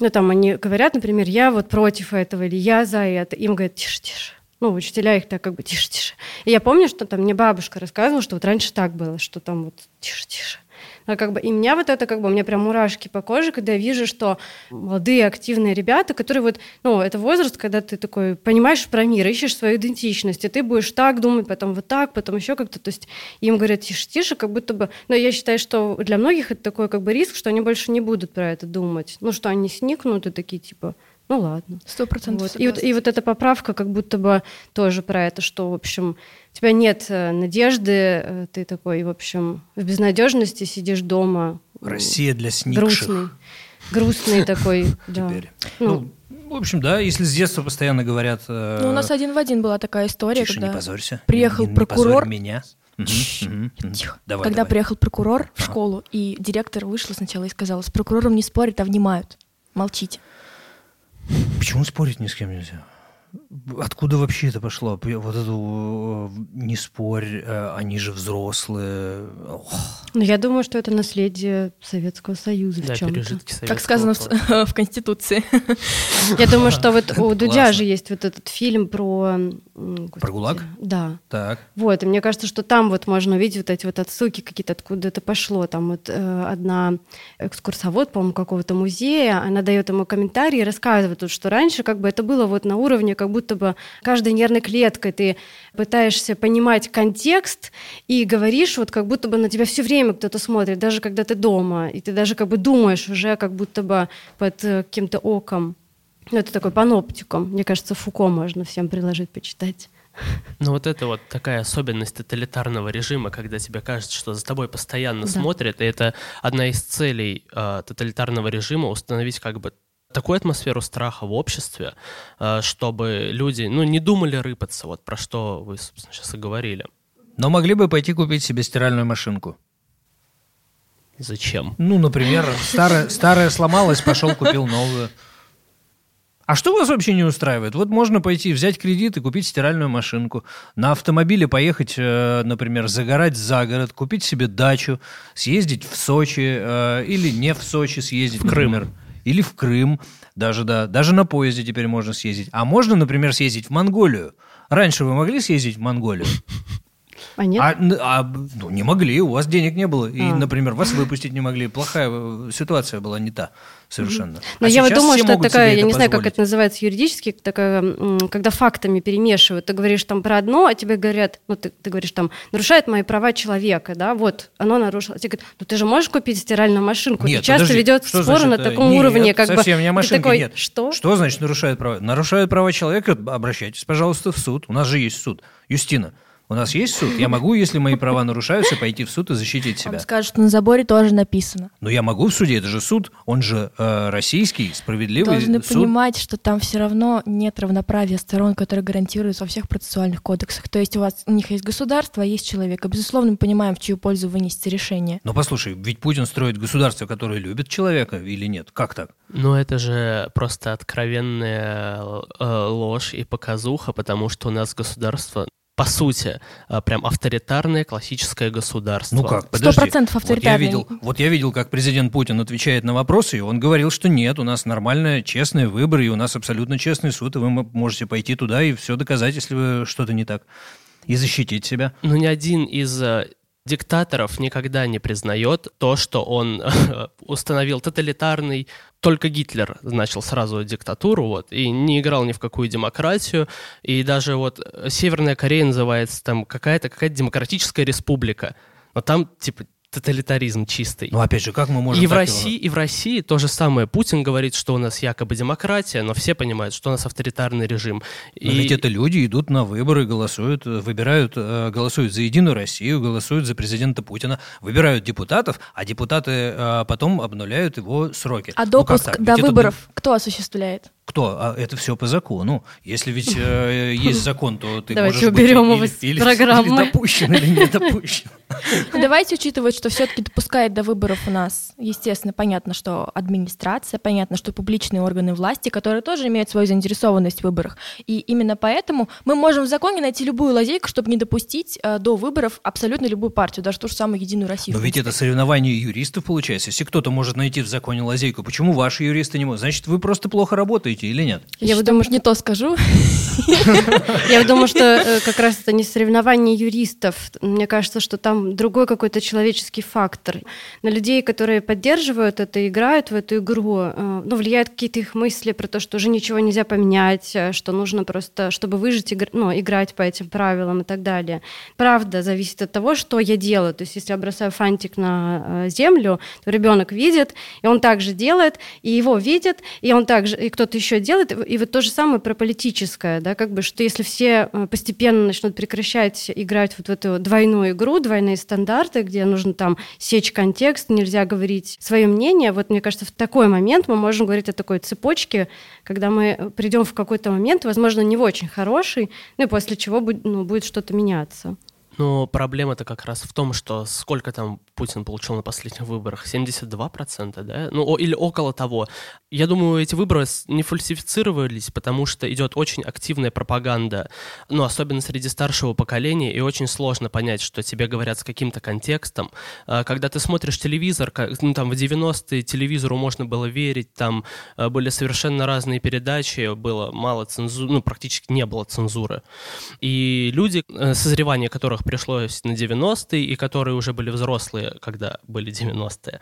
ну, там они говорят, например, я вот против этого или я за это. Им говорят, тише, тише. Ну, учителя их так как бы тише, тише. И я помню, что там мне бабушка рассказывала, что вот раньше так было, что там вот тише, тише. А как бы, и меня вот это как бы, у меня прям мурашки по коже, когда я вижу, что молодые активные ребята, которые вот, ну, это возраст, когда ты такой понимаешь про мир, ищешь свою идентичность, и ты будешь так думать, потом вот так, потом еще как-то, то есть им говорят тише, тише, как будто бы, но я считаю, что для многих это такой как бы риск, что они больше не будут про это думать, ну, что они сникнут и такие типа, ну ладно. Сто процентов Вот. И, вот, и вот эта поправка как будто бы тоже про это, что, в общем, у тебя нет э, надежды, э, ты такой, в общем, в безнадежности сидишь дома. Россия для сникших. Грустный. Грустный такой, да. Теперь. Ну, Ну, в общем, да, если с детства постоянно говорят... э, Ну, у нас один в один была такая история, Тише, не когда позорься. приехал не, не прокурор. меня. Тихо. Давай, Когда давай. приехал прокурор в школу, и директор вышла сначала и сказала, с прокурором не спорят, а внимают. Молчите. Почему спорить ни с кем нельзя? Откуда вообще это пошло? Вот эту не спорь, э, они же взрослые. Ох, Но я думаю, что это наследие Советского Союза Да, в чем-то. Как сказано в, в Конституции. Я думаю, что вот у Дудя же есть вот этот фильм про... Про ГУЛАГ? Да. Так. Вот, и мне кажется, что там вот можно увидеть вот эти вот отсылки какие-то, откуда это пошло. Там вот э, одна экскурсовод, по-моему, какого-то музея, она дает ему комментарий и рассказывает, вот, что раньше как бы это было вот на уровне, как будто бы каждой нервной клеткой ты пытаешься понимать контекст и говоришь, вот как будто бы на тебя все время кто-то смотрит, даже когда ты дома, и ты даже как бы думаешь уже как будто бы под э, каким-то оком. Ну, это такой паноптиком. Мне кажется, Фуко можно всем предложить почитать. Ну вот это вот такая особенность тоталитарного режима, когда тебе кажется, что за тобой постоянно Да. смотрят, и это одна из целей э, тоталитарного режима установить как бы такую атмосферу страха в обществе, э, чтобы люди, ну, не думали рыпаться, вот про что вы, собственно, сейчас и говорили. Но могли бы пойти купить себе стиральную машинку. Зачем? Ну, например, старая, старая сломалась, пошел, купил новую. А что вас вообще не устраивает? Вот можно пойти взять кредит и купить стиральную машинку. На автомобиле поехать, э, например, загорать за город, купить себе дачу, съездить в Сочи э, или не в Сочи съездить, В Крым. например. Или в Крым. Даже, да. Даже на поезде теперь можно съездить. А можно, например, съездить в Монголию. Раньше вы могли съездить в Монголию? А нет? А, а, ну, не могли, у вас денег не было. И, А. например, вас выпустить не могли. Плохая э, ситуация была не та совершенно. Но А я вот думаю, что это такая, я не знаю, как позволить. это называется юридически, такая, когда фактами перемешивают. Ты говоришь там про одно, а тебе говорят, ну ты, ты говоришь там, нарушает мои права человека, да, вот, оно нарушило. Тебе говорят, ну ты же можешь купить стиральную машинку. Нет, часто подожди, ведет что споры значит, на э, таком нет, уровне, как бы. совсем не о ты машинке, такой, нет. Что? Что значит нарушают права? Нарушают права человека, обращайтесь, пожалуйста, в суд. У нас же есть суд. Юстина, у нас есть суд? Я могу, если мои права нарушаются, пойти в суд и защитить себя. Вам скажут, что на заборе тоже написано. Но я могу в суде, это же суд, он же э, российский, справедливый Должны суд. понимать, что там все равно нет равноправия сторон, которые гарантируются во всех процессуальных кодексах. То есть у вас у них есть государство, а есть человек. И, безусловно, мы понимаем, в чью пользу вынести решение. Но послушай, ведь Путин строит государство, которое любит человека или нет? Как так? Ну, это же просто откровенная э, ложь и показуха, потому что у нас государство, по сути, э, прям авторитарное классическое государство. Ну как, Сто подожди. процентов Вот я, видел, вот я видел, как президент Путин отвечает на вопросы, и он говорил, что нет, у нас нормальные, честные выборы, и у нас абсолютно честный суд, и вы можете пойти туда и все доказать, если вы что-то не так, и защитить себя. Ну, ни один из э, диктаторов никогда не признает то, что он установил тоталитарный. Только Гитлер начал сразу диктатуру, вот, и не играл ни в какую демократию. И даже вот э, Северная Корея называется там какая-то какая-то демократическая республика. Но там, типа, тоталитаризм чистый. Ну, опять же, как мы можем и в России, и в России то же самое. Путин говорит, что у нас якобы демократия, но все понимают, что у нас авторитарный режим. его- Но ведь это люди идут на выборы, голосуют, выбирают, э, голосуют за Единую Россию, голосуют за президента Путина, выбирают депутатов, а депутаты э, потом обнуляют его сроки. А Ну, допуск так? до Ведь это выборов кто осуществляет? Кто? А это все по закону. Если ведь э, есть закон, то ты Давайте можешь быть уберем или- его с или, программы. или допущен, или не допущен. Давайте учитывать, что все-таки допускает до выборов у нас, естественно, понятно, что администрация, понятно, что публичные органы власти, которые тоже имеют свою заинтересованность в выборах. И именно поэтому мы можем в законе найти любую лазейку, чтобы не допустить э, до выборов абсолютно любую партию, даже ту же самую Единую Россию. Но ведь это соревнование юристов получается. Если кто-то может найти в законе лазейку, почему ваши юристы не могут? Значит, вы просто плохо работаете или нет? Я Я что, вот думаю, может, не то скажу. Я думаю, что э, как раз это не соревнование юристов. Мне кажется, что там другой какой-то человеческий фактор. На людей, которые поддерживают это, играют в эту игру, э, ну, влияют какие-то их мысли про то, что уже ничего нельзя поменять, э, что нужно просто, чтобы выжить, ну, играть по этим правилам и так далее. Правда, зависит от того, что я делаю. То есть, если я бросаю фантик на землю, то ребенок видит, и он также делает, и его видит, и он также, и кто-то еще делает. И вот то же самое про политическое, да, как бы, что если все э, постепенно начнут прекращать играть вот в эту двойную игру, двойные стандарты, где нужно там сечь контекст, нельзя говорить свое мнение, вот мне кажется, в такой момент мы можем говорить о такой цепочке, когда мы придем в какой-то момент, возможно, не в очень хороший, ну и после чего ну, будет что-то меняться. Но проблема-то как раз в том, что сколько там Путин получил на последних выборах? 72%, да? Ну, о, или около того. Я думаю, эти выборы не фальсифицировались, потому что идет очень активная пропаганда, ну, особенно среди старшего поколения, и очень сложно понять, что тебе говорят с каким-то контекстом. А, когда ты смотришь телевизор, ну, там, в 90-е телевизору можно было верить, там а, были совершенно разные передачи, было мало цензуры, ну, практически не было цензуры. И люди, э, созревание которых пришлось на 90-е, и которые уже были взрослые, когда были 90-е,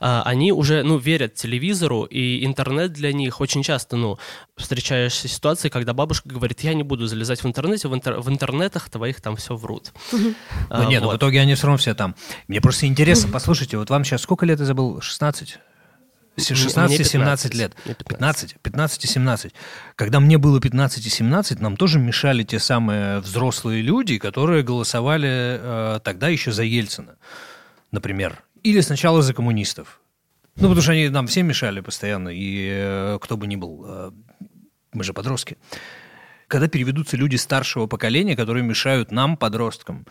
а, они уже, ну, верят телевизору, и интернет для них очень часто, ну, встречаешься ситуации, когда бабушка говорит, я не буду залезать в интернете, в, интер в интернетах твоих там все врут. А, ну нет, вот. в итоге они все равно все там. Мне просто интересно, послушайте, вот вам сейчас сколько лет я забыл? 16? 16-17 лет. 15. 15 и 17. Когда мне было 15 и 17, нам тоже мешали те самые взрослые люди, которые голосовали э, тогда еще за Ельцина, например. Или сначала за коммунистов. Ну, потому что они нам всем мешали постоянно, и э, кто бы ни был. Э, мы же подростки. Когда переведутся люди старшего поколения, которые мешают нам, подросткам,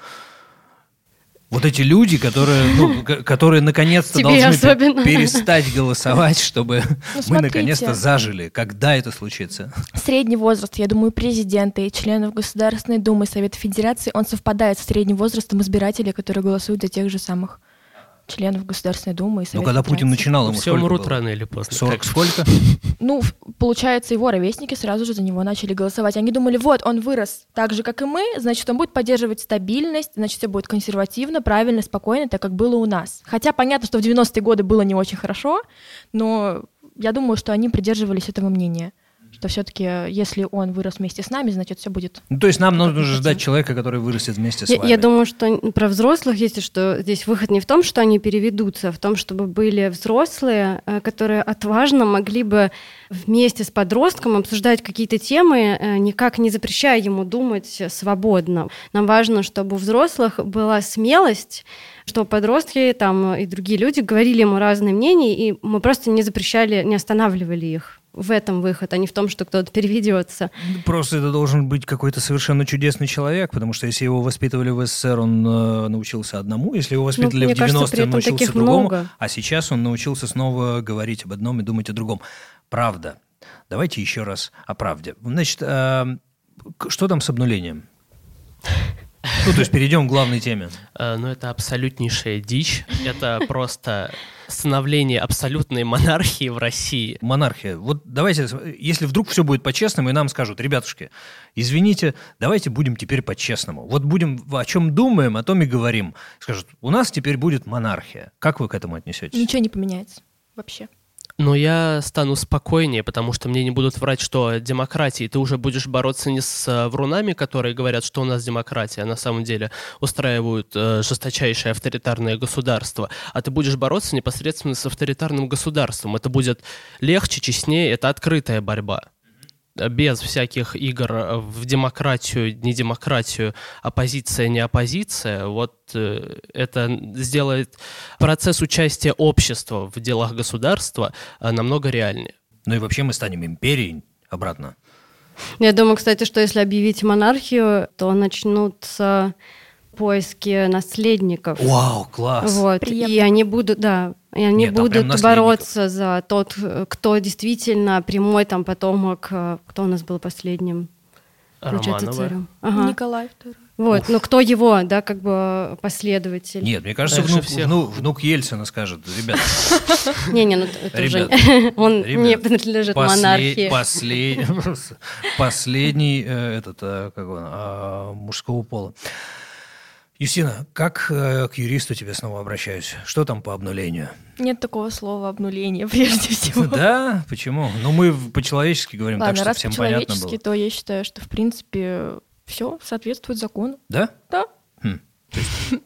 вот эти люди, которые, ну, которые наконец-то должны особенно. перестать голосовать, чтобы ну, мы наконец-то зажили. Когда это случится? Средний возраст, я думаю, президента и членов Государственной Думы Совета Федерации, он совпадает с средним возрастом избирателей, которые голосуют за тех же самых членов Государственной Думы и Совета Ну, когда Путин начинал, ему Все сколько умрут было? рано или поздно. 40 сколько? Ну, получается, его ровесники сразу же за него начали голосовать. Они думали, вот, он вырос так же, как и мы, значит, он будет поддерживать стабильность, значит, все будет консервативно, правильно, спокойно, так как было у нас. Хотя понятно, что в 90-е годы было не очень хорошо, но я думаю, что они придерживались этого мнения что все-таки, если он вырос вместе с нами, значит, все будет. Ну, то есть нам нужно ждать человека, который вырастет вместе с я, вами. Я думаю, что про взрослых есть, что здесь выход не в том, что они переведутся, а в том, чтобы были взрослые, э, которые отважно могли бы вместе с подростком обсуждать какие-то темы, э, никак не запрещая ему думать свободно. Нам важно, чтобы у взрослых была смелость что подростки там и другие люди говорили ему разные мнения, и мы просто не запрещали, не останавливали их в этом выход, а не в том, что кто-то переведется. Просто это должен быть какой-то совершенно чудесный человек, потому что если его воспитывали в СССР, он э, научился одному, если его воспитывали ну, в 90-е, он научился другому, много. а сейчас он научился снова говорить об одном и думать о другом. Правда. Давайте еще раз о правде. Значит, э, что там с обнулением? Ну, то есть перейдем к главной теме. Э, ну, это абсолютнейшая дичь. Это просто становление абсолютной монархии в России. Монархия. Вот давайте, если вдруг все будет по-честному, и нам скажут, ребятушки, извините, давайте будем теперь по-честному. Вот будем о чем думаем, о том и говорим. Скажут, у нас теперь будет монархия. Как вы к этому отнесетесь? Ничего не поменяется вообще. Но я стану спокойнее, потому что мне не будут врать, что демократии. Ты уже будешь бороться не с э, врунами, которые говорят, что у нас демократия, а на самом деле устраивают э, жесточайшее авторитарное государство, а ты будешь бороться непосредственно с авторитарным государством. Это будет легче, честнее, это открытая борьба без всяких игр в демократию, не демократию, оппозиция, не оппозиция, вот э, это сделает процесс участия общества в делах государства э, намного реальнее. Ну и вообще мы станем империей обратно. Я думаю, кстати, что если объявить монархию, то начнутся поиски наследников. Вау, класс! Вот. И они будут, да, и они Нет, будут бороться за тот, кто действительно прямой там потомок, э, кто у нас был последним, получается, царем. Ага. Николай II. Вот, Уф. ну кто его, да, как бы последователь? Нет, мне кажется, внук, всех... внук, внук Ельцина скажет, ребят. Не-не, ну это уже он не принадлежит монархии. Последний э, этот, э, как он, а, мужского пола. Юстина, как э, к юристу тебе снова обращаюсь? Что там по обнулению? Нет такого слова обнуление, прежде всего. Да? Почему? Ну, мы по-человечески говорим Ладно, так, раз всем понятно было. то я считаю, что, в принципе, все соответствует закону. Да? Да. Хм.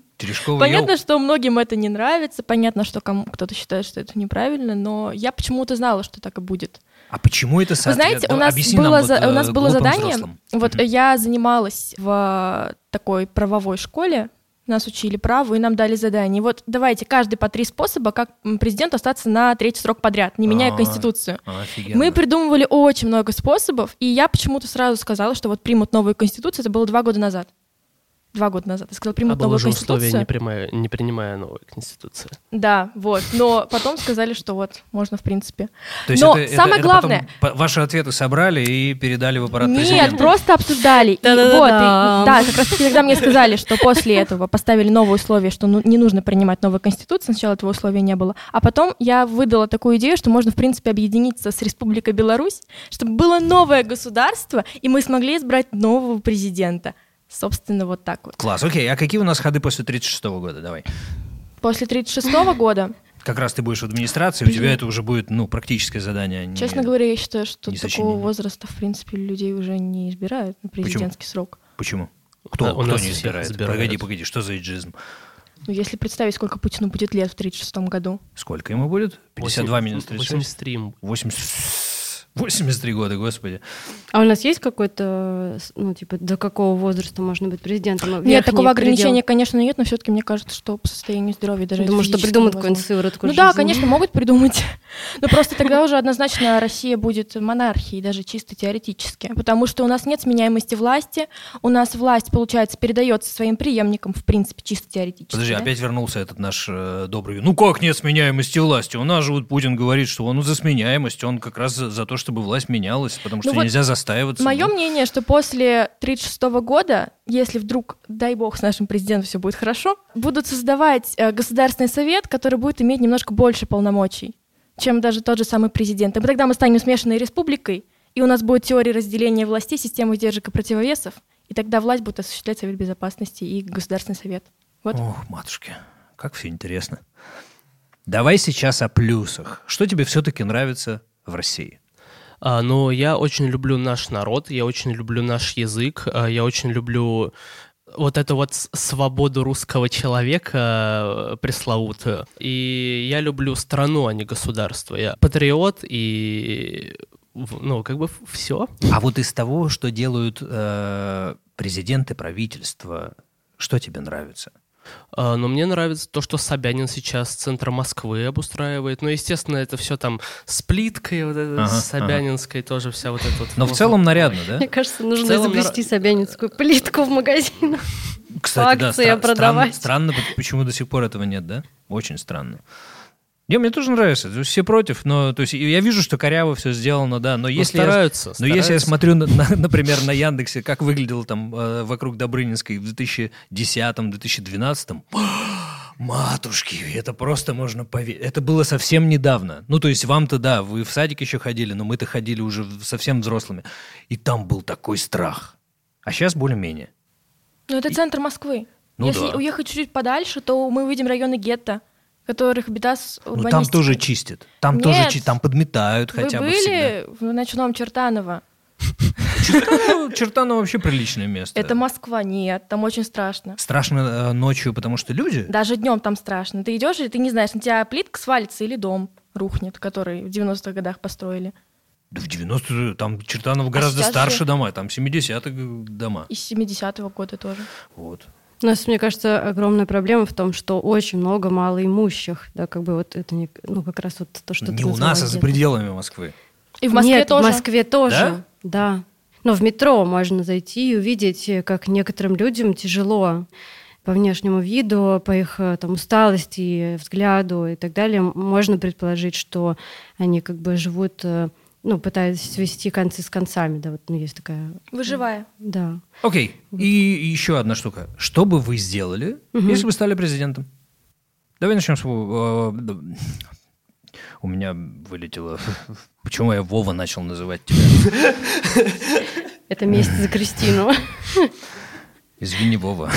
Понятно, что многим это не нравится, понятно, что кому кто-то считает, что это неправильно, но я почему-то знала, что так и будет. А почему это Вы знаете, у нас, было, за, у нас было задание, взрослым. вот mm-hmm. я занималась в такой правовой школе, нас учили праву, и нам дали задание. Вот давайте каждый по три способа, как президент остаться на третий срок подряд, не меняя А-а-а. Конституцию. Офигенно. Мы придумывали очень много способов, и я почему-то сразу сказала, что вот примут новую Конституцию, это было два года назад. Два года назад, и сказал, А примут новую же условие, конституцию. не, принимая, не принимая новую конституцию. Да, вот. Но потом сказали, что вот, можно в принципе. То есть Но это- это- самое это потом главное- по- ваши ответы собрали и передали в аппарат Нет, президента? просто обсуждали. И вот, и- да, как раз таки тогда мне сказали, что после этого поставили новое условие, что ну, не нужно принимать новую конституцию, сначала этого условия не было. А потом я выдала такую идею, что можно, в принципе, объединиться с Республикой Беларусь, чтобы было новое государство, и мы смогли избрать нового президента. Собственно, вот так вот. Класс, окей. А какие у нас ходы после 36 года? Давай. После 36 года, Как раз ты будешь в администрации, у тебя это уже будет, ну, практическое задание. а честно говоря, я считаю, что такого возраста, в принципе, людей уже не избирают на президентский срок. Почему? Кто, А у кто нас не избирает? Погоди, погоди, что за иджизм? Ну, если представить, сколько Путину будет лет в 36 году. Сколько ему будет? 52 Восемь- минус 36? 83 им 80... 83 года, господи. А у нас есть какой-то, ну, типа, до какого возраста можно быть президентом? Нет, Верхний такого предел? ограничения, конечно, нет, но все-таки мне кажется, что по состоянию здоровья даже Думаю, что придумают какую-нибудь сыворотку Ну да, конечно, могут придумать. Но просто тогда уже однозначно Россия будет монархией, даже чисто теоретически. Потому что у нас нет сменяемости власти. У нас власть, получается, передается своим преемникам, в принципе, чисто теоретически. Подожди, да? опять вернулся этот наш э, добрый... Ну как нет сменяемости власти? У нас же вот Путин говорит, что он за сменяемость, он как раз за, за то, чтобы власть менялась, потому что Ну вот нельзя застаиваться. Мое Ну, мнение, что после 1936 года, если вдруг, дай бог, с нашим президентом все будет хорошо, будут создавать э, Государственный совет, который будет иметь немножко больше полномочий, чем даже тот же самый президент. И тогда мы станем смешанной республикой, и у нас будет теория разделения властей, система сдержек и противовесов, и тогда власть будет осуществлять Совет Безопасности и Государственный совет. Вот. Ох, матушки, как все интересно. Давай сейчас о плюсах. Что тебе все-таки нравится в России? А, но я очень люблю наш народ, я очень люблю наш язык, а, я очень люблю вот эту вот свободу русского человека э, пресловутую. И я люблю страну, а не государство. Я патриот и ну, как бы все. А вот из того, что делают э, президенты, правительства, что тебе нравится? А, Но мне нравится то, что Собянин сейчас центр Москвы обустраивает. Ну, естественно, это все там с плиткой, вот это, Ага, с Собянинской тоже вся вот эта вот. Но в целом нарядно, да? Мне кажется, нужно целом изобрести собянинскую плитку в магазинах. Кстати, да, стра- продавать. Странно, почему до сих пор этого нет, да? Очень странно. Не, мне тоже нравится. То есть Все против, но то есть я вижу, что коряво все сделано, да. Но Ну, если я, стараются, но если я стараются. смотрю, на- на- например, на Яндексе, как выглядел там э, вокруг Добрынинской в 2010-2012, матушки, это просто можно поверить. Это было совсем недавно. Ну, то есть вам-то, да, вы в садик еще ходили, но мы-то ходили уже совсем взрослыми. И там был такой страх. А сейчас более-менее. Но это центр Москвы. Ну Если да. уехать чуть-чуть подальше, то мы увидим районы гетто, которых беда с Ну, там урбанистикой. тоже чистят. Там тоже Нет. чи- там подметают Вы хотя бы всегда. были в ночном Чертаново? Чертаново, вообще приличное место. Это Москва, нет, там очень страшно. Страшно э, ночью, потому что люди... Даже днем там страшно. Ты идешь, и ты не знаешь, на тебя плитка свалится или дом рухнет, который в 90-х годах построили. Да в 90-е там Чертаново гораздо А сейчас старше же- дома, там 70-х дома. И с 70-го года тоже. Вот. У нас, мне кажется, огромная проблема в том, что очень много малоимущих, да, как бы вот это не, ну как раз вот то, что ты Не у нас, а за пределами Москвы. И в Москве Нет, тоже. в Москве тоже, Да? да. Но в метро можно зайти и увидеть, как некоторым людям тяжело по внешнему виду, по их э, там усталости, взгляду и так далее. Можно предположить, что они как бы живут, э, ну, пытаясь свести концы с концами, да, вот, ну, есть такая, Выживая. да. Окей. И еще одна штука. Что бы вы сделали, Мгм. если бы стали президентом? Давай начнем с... Вова. Э. У меня вылетело... Почему я Вова начал называть тебя? Это месть за Кристину. Извини, Вова.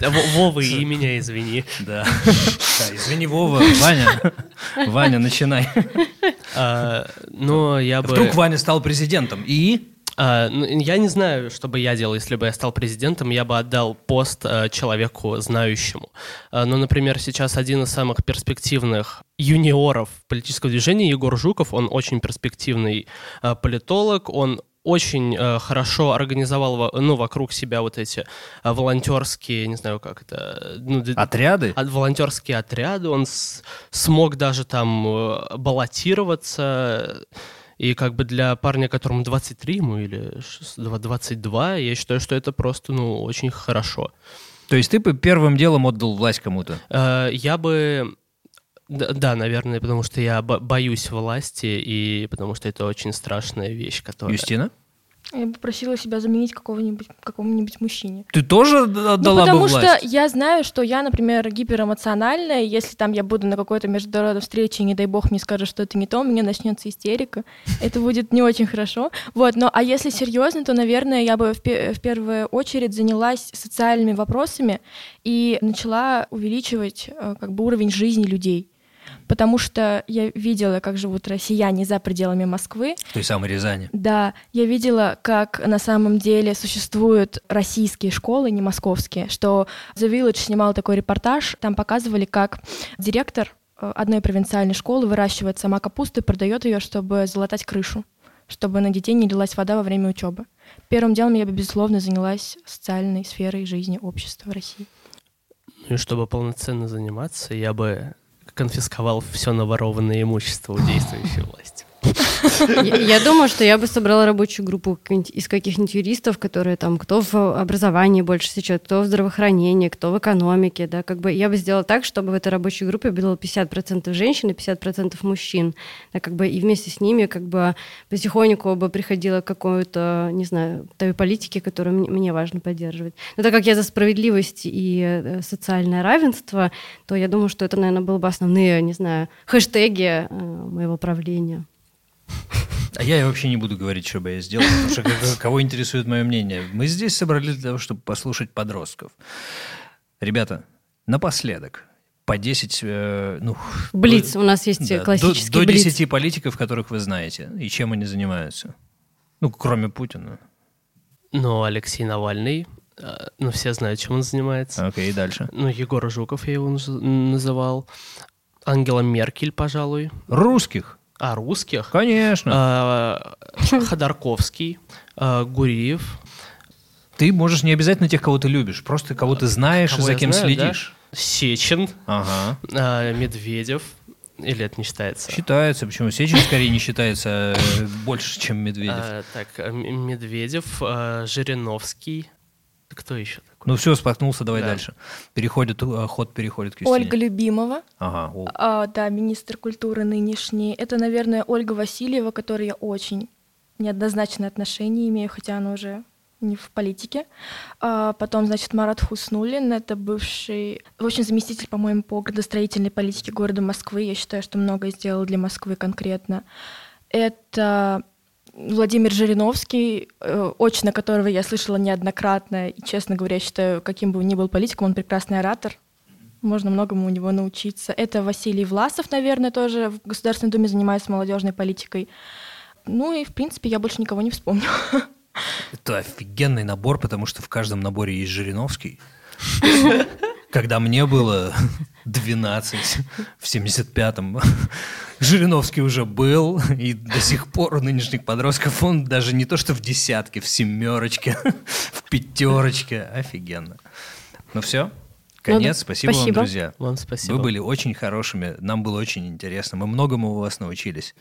Э, Во- Вова, и меня извини. Да. Извини, Вова. Ваня. Ваня, начинай. А, Но я бы... Вдруг Ваня стал президентом. И... А, ну, я не знаю, что бы я делал, если бы я стал президентом. Я бы отдал пост а, человеку знающему. А, ну, например, сейчас один из самых перспективных юниоров политического движения, Егор Жуков, он очень перспективный а, политолог, он очень э, хорошо организовал ну, вокруг себя вот эти а, волонтерские, не знаю, как это... Ну, Отряды? от- волонтерские отряды, он с- смог даже там э, баллотироваться. И как бы для парня, которому 23 ему или 22, я считаю, что это просто, ну, очень хорошо. То есть ты бы первым делом отдал власть кому-то? Э, я бы... Да, наверное, потому что я боюсь власти, и потому что это очень страшная вещь, которая... Юстина? Я бы просила себя заменить какого-нибудь, какому-нибудь мужчине. Ты тоже отдала ну, потому бы власть? что я знаю, что я, например, гиперэмоциональная, если там я буду на какой-то международной встрече, и, не дай бог, мне скажут, что это не то, у меня начнется истерика. Это будет не очень хорошо. Вот, но а если серьезно, то, наверное, я бы в, в первую очередь занялась социальными вопросами и начала увеличивать э, как бы уровень жизни людей потому что я видела, как живут россияне за пределами Москвы. В той самой Рязани. Да, я видела, как на самом деле существуют российские школы, не московские, что The Village снимал такой репортаж, там показывали, как директор э, одной провинциальной школы выращивает сама капусту и продает ее, чтобы залатать крышу чтобы на детей не лилась вода во время учебы. Первым делом я бы, безусловно, занялась социальной сферой жизни общества в России. Ну и чтобы полноценно заниматься, я бы конфисковал все наворованное имущество у действующей власти. Я думаю, что я бы собрала рабочую группу из каких-нибудь юристов, которые там, кто в образовании больше сейчас, кто в здравоохранении, кто в экономике, да, как бы я бы сделала так, чтобы в этой рабочей группе было 50% женщин и 50% мужчин, да, как бы и вместе с ними как бы потихоньку бы приходила к какой-то, не знаю, той политике, которую мне важно поддерживать. Но так как я за справедливость и э, социальное равенство, то я думаю, что это, наверное, было бы основные, не знаю, хэштеги э, моего правления. А я вообще не буду говорить, что бы я сделал, потому что кого интересует мое мнение. Мы здесь собрались для того, чтобы послушать подростков. Ребята, напоследок, по 10... Э, ну, Блиц, у нас есть да, классический До, до 10 блиц. политиков, которых вы знаете, и чем они занимаются. Ну, кроме Путина. Ну, Алексей Навальный, э, ну, все знают, чем он занимается. Окей, okay, и дальше. Ну, Егор Жуков я его называл. Ангела Меркель, пожалуй. Русских? А, русских? Конечно. А, Ходорковский, а, Гуриев. Ты можешь не обязательно тех, кого ты любишь, просто кого ты знаешь кого и за кем знаю, следишь. Да? Сечин, ага. а, Медведев. Или это не считается? Считается. Почему? Сечин скорее не считается э, больше, чем Медведев. А, так, Медведев, Жириновский. Кто еще такой? Ну все, споткнулся, давай да. дальше. Переходит, э, ход переходит к Юстине. Ольга Любимова. Ага. А, да, министр культуры нынешний. Это, наверное, Ольга Васильева, которой я очень неоднозначное отношение имею, хотя она уже не в политике. А потом, значит, Марат Хуснулин, это бывший, в общем, заместитель, по-моему, по градостроительной политике города Москвы. Я считаю, что многое сделал для Москвы конкретно. Это Владимир Жириновский, э, очно которого я слышала неоднократно, и, честно говоря, считаю, каким бы он ни был политиком, он прекрасный оратор. Можно многому у него научиться. Это Василий Власов, наверное, тоже в Государственной Думе занимается молодежной политикой. Ну и, в принципе, я больше никого не вспомню. Это офигенный набор, потому что в каждом наборе есть Жириновский. Когда мне было 12 в 75-м, Жириновский уже был, и до сих пор у нынешних подростков он даже не то что в десятке, в семерочке, в пятерочке. Офигенно. Ну все, Конец. Ну, спасибо, спасибо вам, друзья. Вам спасибо. Вы были очень хорошими. Нам было очень интересно. Мы многому у вас научились.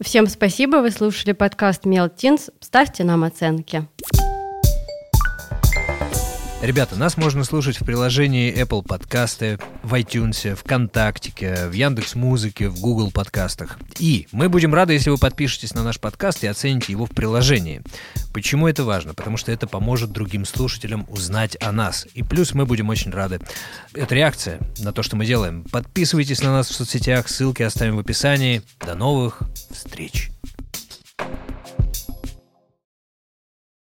Всем спасибо. Вы слушали подкаст Мелтинс. Ставьте нам оценки. Ребята, нас можно слушать в приложении Apple подкасты, в iTunes, ВКонтакте, в Яндекс Музыке, в Google подкастах. И мы будем рады, если вы подпишетесь на наш подкаст и оцените его в приложении. Почему это важно? Потому что это поможет другим слушателям узнать о нас. И плюс мы будем очень рады. Это реакция на то, что мы делаем. Подписывайтесь на нас в соцсетях, ссылки оставим в описании. До новых встреч!